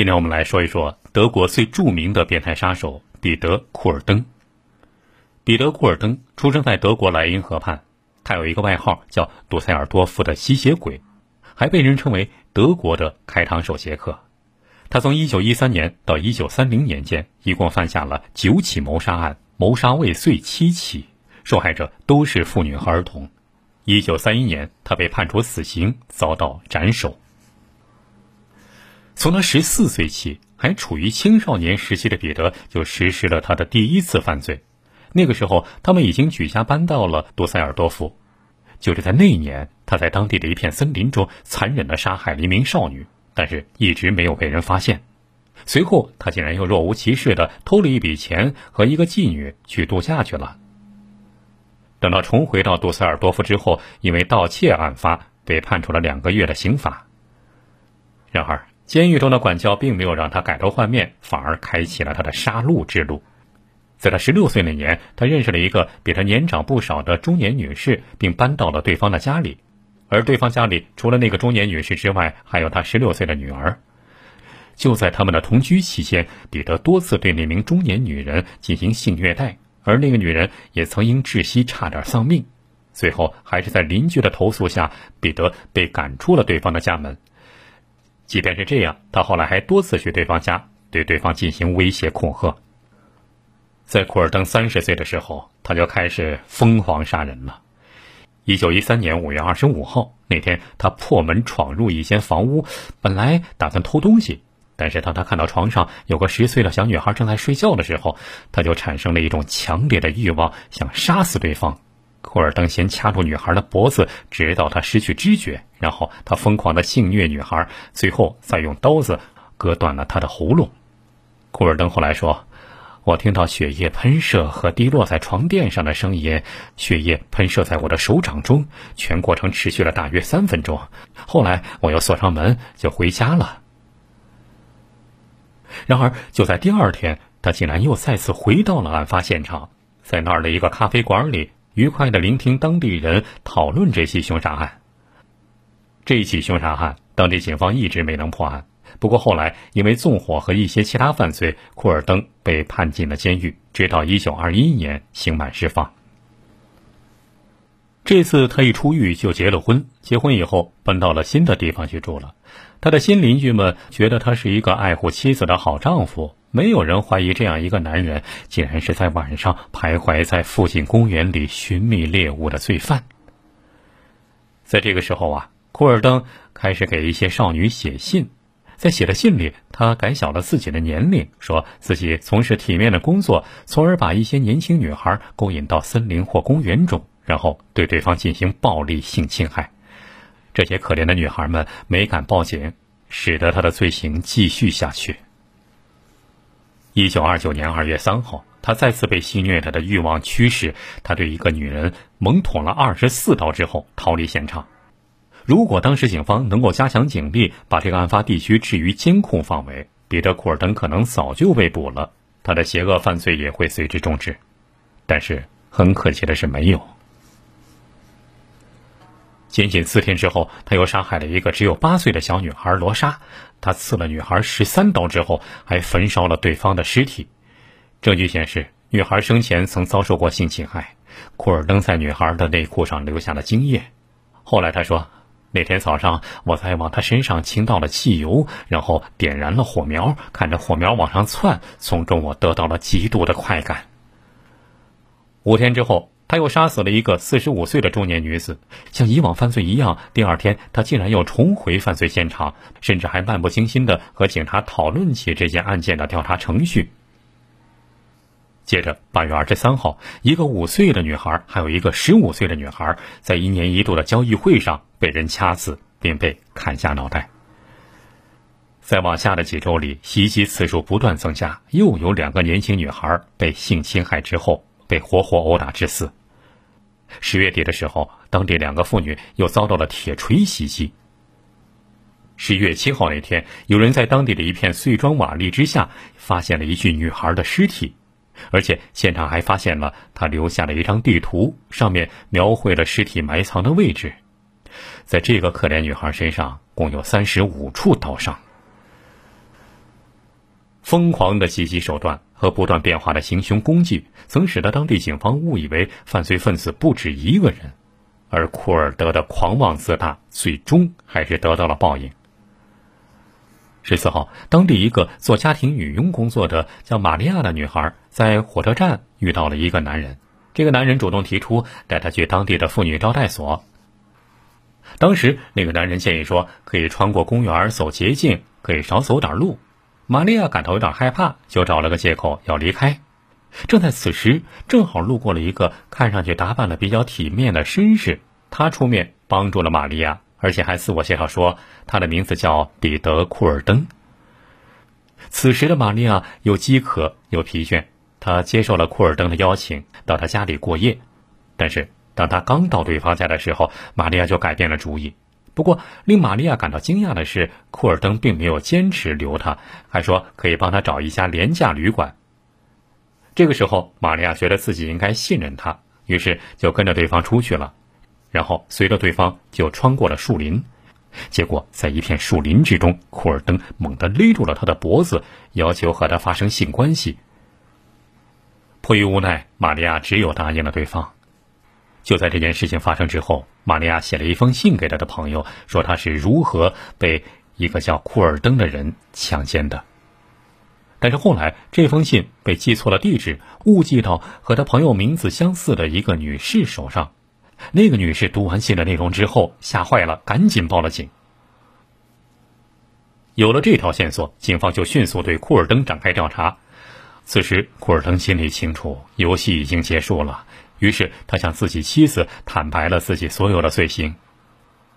今天我们来说一说德国最著名的变态杀手彼得·库尔登。彼得·库尔登出生在德国莱茵河畔，他有一个外号叫“杜塞尔多夫的吸血鬼”，还被人称为“德国的开膛手杰克”。他从1913年到1930年间，一共犯下了九起谋杀案，谋杀未遂七起，受害者都是妇女和儿童。1931年，他被判处死刑，遭到斩首。从他十四岁起，还处于青少年时期的彼得就实施了他的第一次犯罪。那个时候，他们已经举家搬到了杜塞尔多夫。就是在那一年，他在当地的一片森林中残忍地杀害了一名少女，但是一直没有被人发现。随后，他竟然又若无其事地偷了一笔钱和一个妓女去度假去了。等到重回到杜塞尔多夫之后，因为盗窃案发，被判处了两个月的刑罚。然而，监狱中的管教并没有让他改头换面，反而开启了他的杀戮之路。在他十六岁那年，他认识了一个比他年长不少的中年女士，并搬到了对方的家里。而对方家里除了那个中年女士之外，还有他十六岁的女儿。就在他们的同居期间，彼得多次对那名中年女人进行性虐待，而那个女人也曾因窒息差点丧命。最后，还是在邻居的投诉下，彼得被赶出了对方的家门。即便是这样，他后来还多次去对方家，对对方进行威胁恐吓。在库尔登三十岁的时候，他就开始疯狂杀人了。一九一三年五月二十五号那天，他破门闯入一间房屋，本来打算偷东西，但是当他看到床上有个十岁的小女孩正在睡觉的时候，他就产生了一种强烈的欲望，想杀死对方。库尔登先掐住女孩的脖子，直到她失去知觉，然后他疯狂的性虐女孩，最后再用刀子割断了她的喉咙。库尔登后来说：“我听到血液喷射和滴落在床垫上的声音，血液喷射在我的手掌中，全过程持续了大约三分钟。后来我又锁上门就回家了。然而就在第二天，他竟然又再次回到了案发现场，在那儿的一个咖啡馆里。”愉快的聆听当地人讨论这起凶杀案。这起凶杀案，当地警方一直没能破案。不过后来，因为纵火和一些其他犯罪，库尔登被判进了监狱，直到一九二一年刑满释放。这次他一出狱就结了婚，结婚以后搬到了新的地方去住了。他的新邻居们觉得他是一个爱护妻子的好丈夫。没有人怀疑这样一个男人竟然是在晚上徘徊在附近公园里寻觅猎物的罪犯。在这个时候啊，库尔登开始给一些少女写信，在写的信里，他改小了自己的年龄，说自己从事体面的工作，从而把一些年轻女孩勾引到森林或公园中，然后对对方进行暴力性侵害。这些可怜的女孩们没敢报警，使得他的罪行继续下去。一九二九年二月三号，他再次被戏虐他的欲望驱使，他对一个女人猛捅了二十四刀之后逃离现场。如果当时警方能够加强警力，把这个案发地区置于监控范围，彼得·库尔登可能早就被捕了，他的邪恶犯罪也会随之终止。但是很可惜的是，没有。仅仅四天之后，他又杀害了一个只有八岁的小女孩罗莎。他刺了女孩十三刀之后，还焚烧了对方的尸体。证据显示，女孩生前曾遭受过性侵害。库尔登在女孩的内裤上留下了精液。后来他说，那天早上我在往她身上倾倒了汽油，然后点燃了火苗，看着火苗往上窜，从中我得到了极度的快感。五天之后。他又杀死了一个四十五岁的中年女子，像以往犯罪一样，第二天他竟然又重回犯罪现场，甚至还漫不经心的和警察讨论起这件案件的调查程序。接着，八月二十三号，一个五岁的女孩，还有一个十五岁的女孩，在一年一度的交易会上被人掐死，并被砍下脑袋。在往下的几周里，袭击次数不断增加，又有两个年轻女孩被性侵害之后被活活殴打致死。十月底的时候，当地两个妇女又遭到了铁锤袭击。十一月七号那天，有人在当地的一片碎砖瓦砾之下发现了一具女孩的尸体，而且现场还发现了她留下了一张地图，上面描绘了尸体埋藏的位置。在这个可怜女孩身上，共有三十五处刀伤。疯狂的袭击手段和不断变化的行凶工具，曾使得当地警方误以为犯罪分子不止一个人，而库尔德的狂妄自大最终还是得到了报应。十四号，当地一个做家庭女佣工作的叫玛利亚的女孩，在火车站遇到了一个男人。这个男人主动提出带她去当地的妇女招待所。当时，那个男人建议说，可以穿过公园走捷径，可以少走点路。玛利亚感到有点害怕，就找了个借口要离开。正在此时，正好路过了一个看上去打扮的比较体面的绅士，他出面帮助了玛利亚。而且还自我介绍说，他的名字叫彼得·库尔登。此时的玛利亚又饥渴又疲倦，她接受了库尔登的邀请，到他家里过夜。但是，当他刚到对方家的时候，玛利亚就改变了主意。不过，令玛利亚感到惊讶的是，库尔登并没有坚持留他，还说可以帮他找一家廉价旅馆。这个时候，玛利亚觉得自己应该信任他，于是就跟着对方出去了。然后随着对方就穿过了树林，结果在一片树林之中，库尔登猛地勒住了他的脖子，要求和他发生性关系。迫于无奈，玛利亚只有答应了对方。就在这件事情发生之后，玛利亚写了一封信给他的朋友，说他是如何被一个叫库尔登的人强奸的。但是后来这封信被寄错了地址，误寄到和他朋友名字相似的一个女士手上。那个女士读完信的内容之后，吓坏了，赶紧报了警。有了这条线索，警方就迅速对库尔登展开调查。此时，库尔登心里清楚，游戏已经结束了，于是他向自己妻子坦白了自己所有的罪行。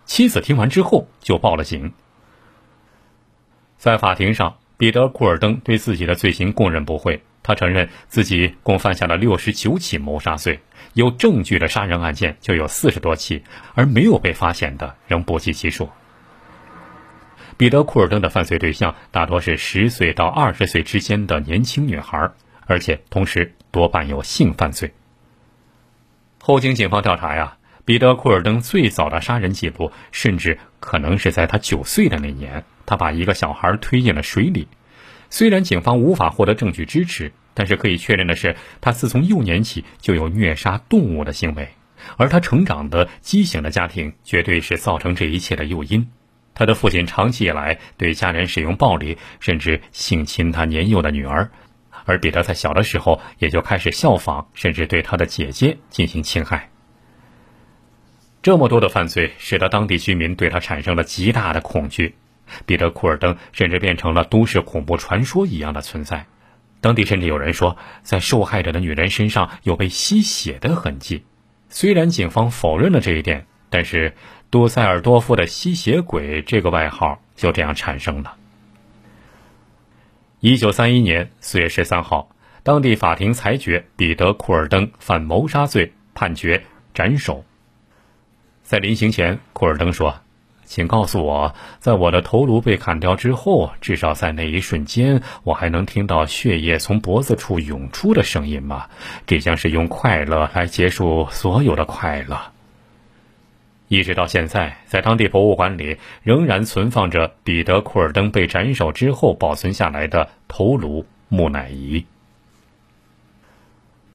妻子听完之后，就报了警。在法庭上，彼得·库尔登对自己的罪行供认不讳。他承认自己共犯下了六十九起谋杀罪，有证据的杀人案件就有四十多起，而没有被发现的仍不计其数。彼得·库尔登的犯罪对象大多是十岁到二十岁之间的年轻女孩，而且同时多半有性犯罪。后经警方调查呀，彼得·库尔登最早的杀人记录甚至可能是在他九岁的那年，他把一个小孩推进了水里。虽然警方无法获得证据支持，但是可以确认的是，他自从幼年起就有虐杀动物的行为，而他成长的畸形的家庭绝对是造成这一切的诱因。他的父亲长期以来对家人使用暴力，甚至性侵他年幼的女儿，而彼得在小的时候也就开始效仿，甚至对他的姐姐进行侵害。这么多的犯罪，使得当地居民对他产生了极大的恐惧。彼得·库尔登甚至变成了都市恐怖传说一样的存在，当地甚至有人说，在受害者的女人身上有被吸血的痕迹。虽然警方否认了这一点，但是多塞尔多夫的“吸血鬼”这个外号就这样产生了。一九三一年四月十三号，当地法庭裁决彼得·库尔登犯谋杀罪，判决斩首。在临刑前，库尔登说。请告诉我，在我的头颅被砍掉之后，至少在那一瞬间，我还能听到血液从脖子处涌出的声音吗？这将是用快乐来结束所有的快乐。一直到现在，在当地博物馆里仍然存放着彼得·库尔登被斩首之后保存下来的头颅木乃伊。